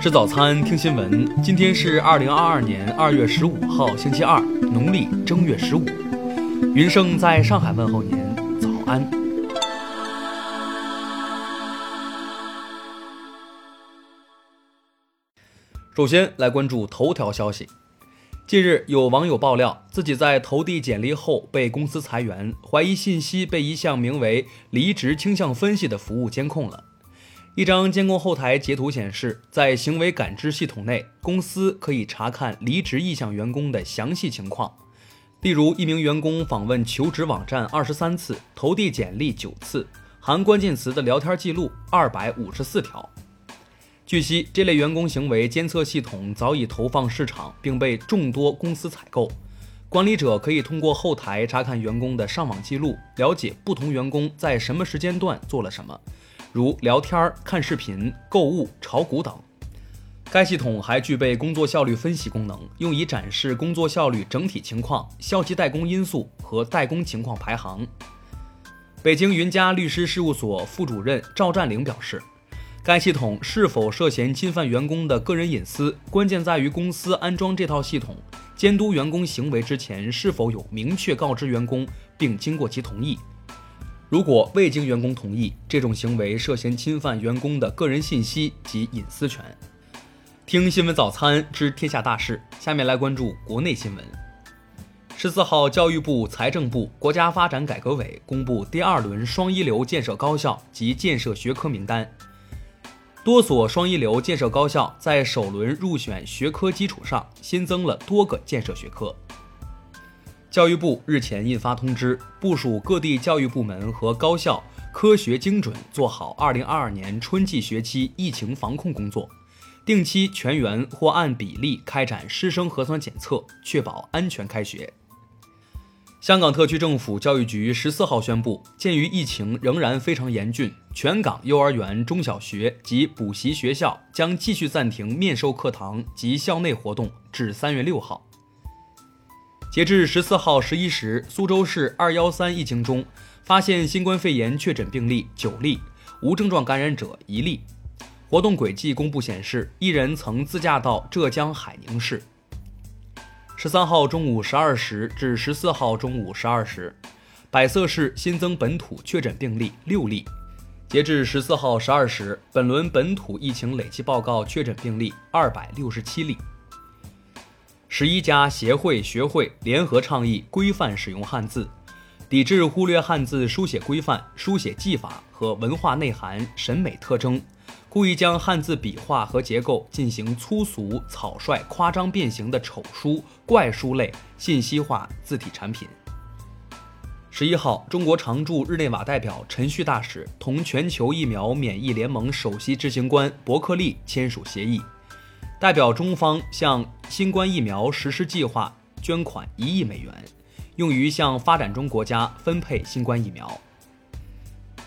吃早餐，听新闻。今天是二零二二年二月十五号，星期二，农历正月十五。云盛在上海问候您，早安。首先来关注头条消息。近日，有网友爆料，自己在投递简历后被公司裁员，怀疑信息被一项名为“离职倾向分析”的服务监控了。一张监控后台截图显示，在行为感知系统内，公司可以查看离职意向员工的详细情况。例如，一名员工访问求职网站二十三次，投递简历九次，含关键词的聊天记录二百五十四条。据悉，这类员工行为监测系统早已投放市场，并被众多公司采购。管理者可以通过后台查看员工的上网记录，了解不同员工在什么时间段做了什么。如聊天、看视频、购物、炒股等。该系统还具备工作效率分析功能，用以展示工作效率整体情况、消极怠工因素和怠工情况排行。北京云家律师事务所副主任赵占领表示，该系统是否涉嫌侵犯员工的个人隐私，关键在于公司安装这套系统监督员工行为之前是否有明确告知员工，并经过其同意。如果未经员工同意，这种行为涉嫌侵犯员工的个人信息及隐私权。听新闻早餐知天下大事，下面来关注国内新闻。十四号，教育部、财政部、国家发展改革委公布第二轮双一流建设高校及建设学科名单，多所双一流建设高校在首轮入选学科基础上新增了多个建设学科。教育部日前印发通知，部署各地教育部门和高校科学精准做好2022年春季学期疫情防控工作，定期全员或按比例开展师生核酸检测，确保安全开学。香港特区政府教育局十四号宣布，鉴于疫情仍然非常严峻，全港幼儿园、中小学及补习学校将继续暂停面授课堂及校内活动至三月六号。截至十四号十一时，苏州市二幺三疫情中发现新冠肺炎确诊病例九例，无症状感染者一例。活动轨迹公布显示，一人曾自驾到浙江海宁市。十三号中午十二时至十四号中午十二时，百色市新增本土确诊病例六例。截至十四号十二时，本轮本土疫情累计报告确诊病例二百六十七例。十一家协会学会联合倡议规范使用汉字，抵制忽略汉字书写规范、书写技法和文化内涵、审美特征，故意将汉字笔画和结构进行粗俗、草率、夸张变形的丑书、怪书类信息化字体产品。十一号，中国常驻日内瓦代表陈旭大使同全球疫苗免疫联盟首席执行官伯克利签署协议。代表中方向新冠疫苗实施计划捐款一亿美元，用于向发展中国家分配新冠疫苗。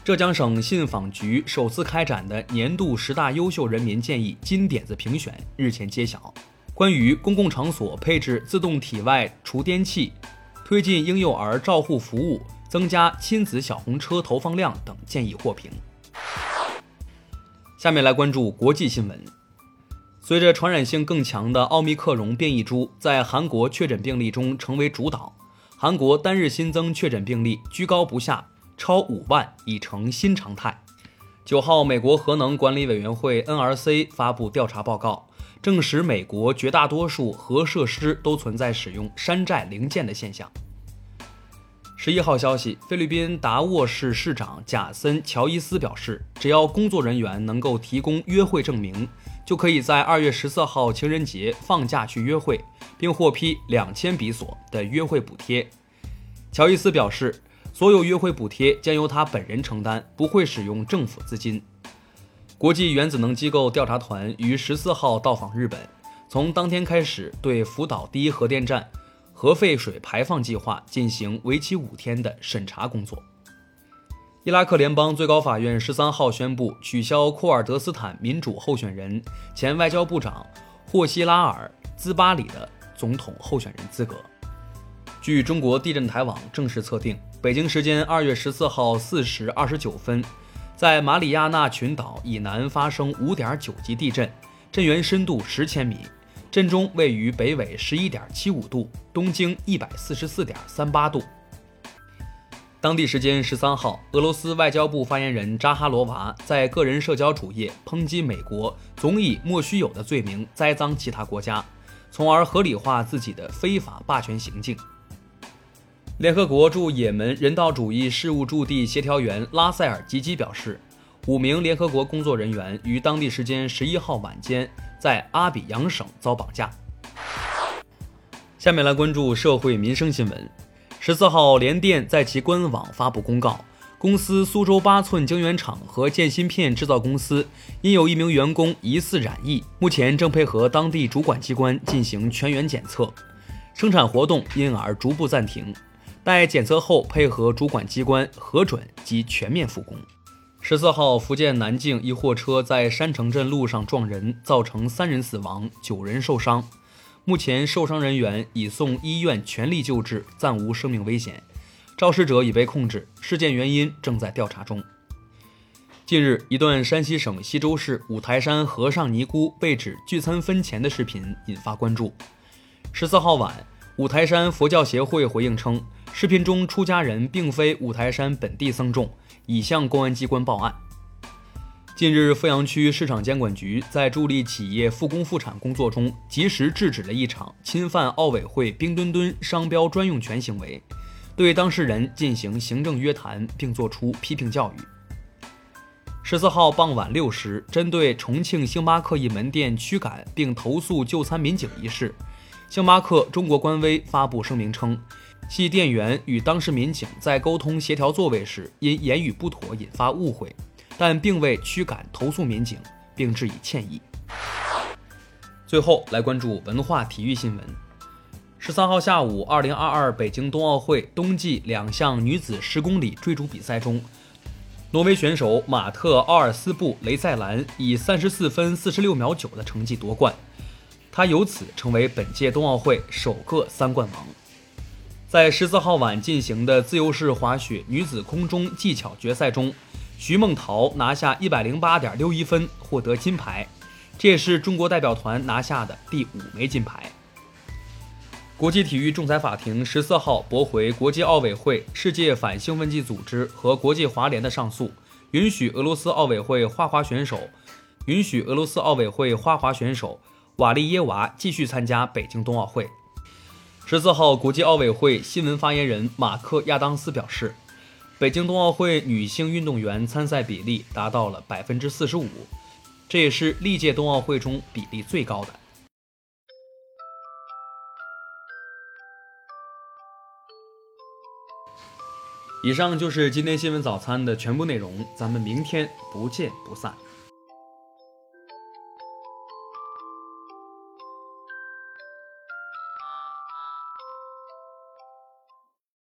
浙江省信访局首次开展的年度十大优秀人民建议金点子评选日前揭晓，关于公共场所配置自动体外除颠器、推进婴幼儿照护服务、增加亲子小红车投放量等建议获评。下面来关注国际新闻。随着传染性更强的奥密克戎变异株在韩国确诊病例中成为主导，韩国单日新增确诊病例居高不下，超五万已成新常态。九号，美国核能管理委员会 NRC 发布调查报告，证实美国绝大多数核设施都存在使用山寨零件的现象。十一号消息，菲律宾达沃市市长贾森·乔伊斯表示，只要工作人员能够提供约会证明。就可以在二月十四号情人节放假去约会，并获批两千比索的约会补贴。乔伊斯表示，所有约会补贴将由他本人承担，不会使用政府资金。国际原子能机构调查团于十四号到访日本，从当天开始对福岛第一核电站核废水排放计划进行为期五天的审查工作。伊拉克联邦最高法院十三号宣布取消库尔德斯坦民主候选人、前外交部长霍希拉尔·兹巴里的总统候选人资格。据中国地震台网正式测定，北京时间二月十四号四时二十九分，在马里亚纳群岛以南发生五点九级地震，震源深度十千米，震中位于北纬十一点七五度，东经一百四十四点三八度。当地时间十三号，俄罗斯外交部发言人扎哈罗娃在个人社交主页抨击美国总以莫须有的罪名栽赃其他国家，从而合理化自己的非法霸权行径。联合国驻也门人道主义事务驻地协调员拉塞尔吉基表示，五名联合国工作人员于当地时间十一号晚间在阿比扬省遭绑架。下面来关注社会民生新闻。十四号，联电在其官网发布公告，公司苏州八寸晶圆厂和建芯片制造公司因有一名员工疑似染疫，目前正配合当地主管机关进行全员检测，生产活动因而逐步暂停。待检测后，配合主管机关核准及全面复工。十四号，福建南靖一货车在山城镇路上撞人，造成三人死亡，九人受伤。目前受伤人员已送医院全力救治，暂无生命危险。肇事者已被控制，事件原因正在调查中。近日，一段山西省西周市五台山和尚尼姑被指聚餐分钱的视频引发关注。十四号晚，五台山佛教协会回应称。视频中出家人并非五台山本地僧众，已向公安机关报案。近日，富阳区市场监管局在助力企业复工复产工作中，及时制止了一场侵犯奥委会冰墩墩商标专用权行为，对当事人进行行政约谈，并作出批评教育。十四号傍晚六时，针对重庆星巴克一门店驱赶并投诉就餐民警一事，星巴克中国官微发布声明称。系店员与当事民警在沟通协调座位时，因言语不妥引发误会，但并未驱赶投诉民警，并致以歉意。最后来关注文化体育新闻。十三号下午，二零二二北京冬奥会冬季两项女子十公里追逐比赛中，挪威选手马特·奥尔斯布雷塞兰以三十四分四十六秒九的成绩夺冠，她由此成为本届冬奥会首个三冠王。在十四号晚进行的自由式滑雪女子空中技巧决赛中，徐梦桃拿下一百零八点六一分，获得金牌，这也是中国代表团拿下的第五枚金牌。国际体育仲裁法庭十四号驳回国际奥委会、世界反兴奋剂组织和国际滑联的上诉，允许俄罗斯奥委会花滑选手允许俄罗斯奥委会花滑选手瓦利耶娃继续参加北京冬奥会。十四号，国际奥委会新闻发言人马克·亚当斯表示，北京冬奥会女性运动员参赛比例达到了百分之四十五，这也是历届冬奥会中比例最高的。以上就是今天新闻早餐的全部内容，咱们明天不见不散。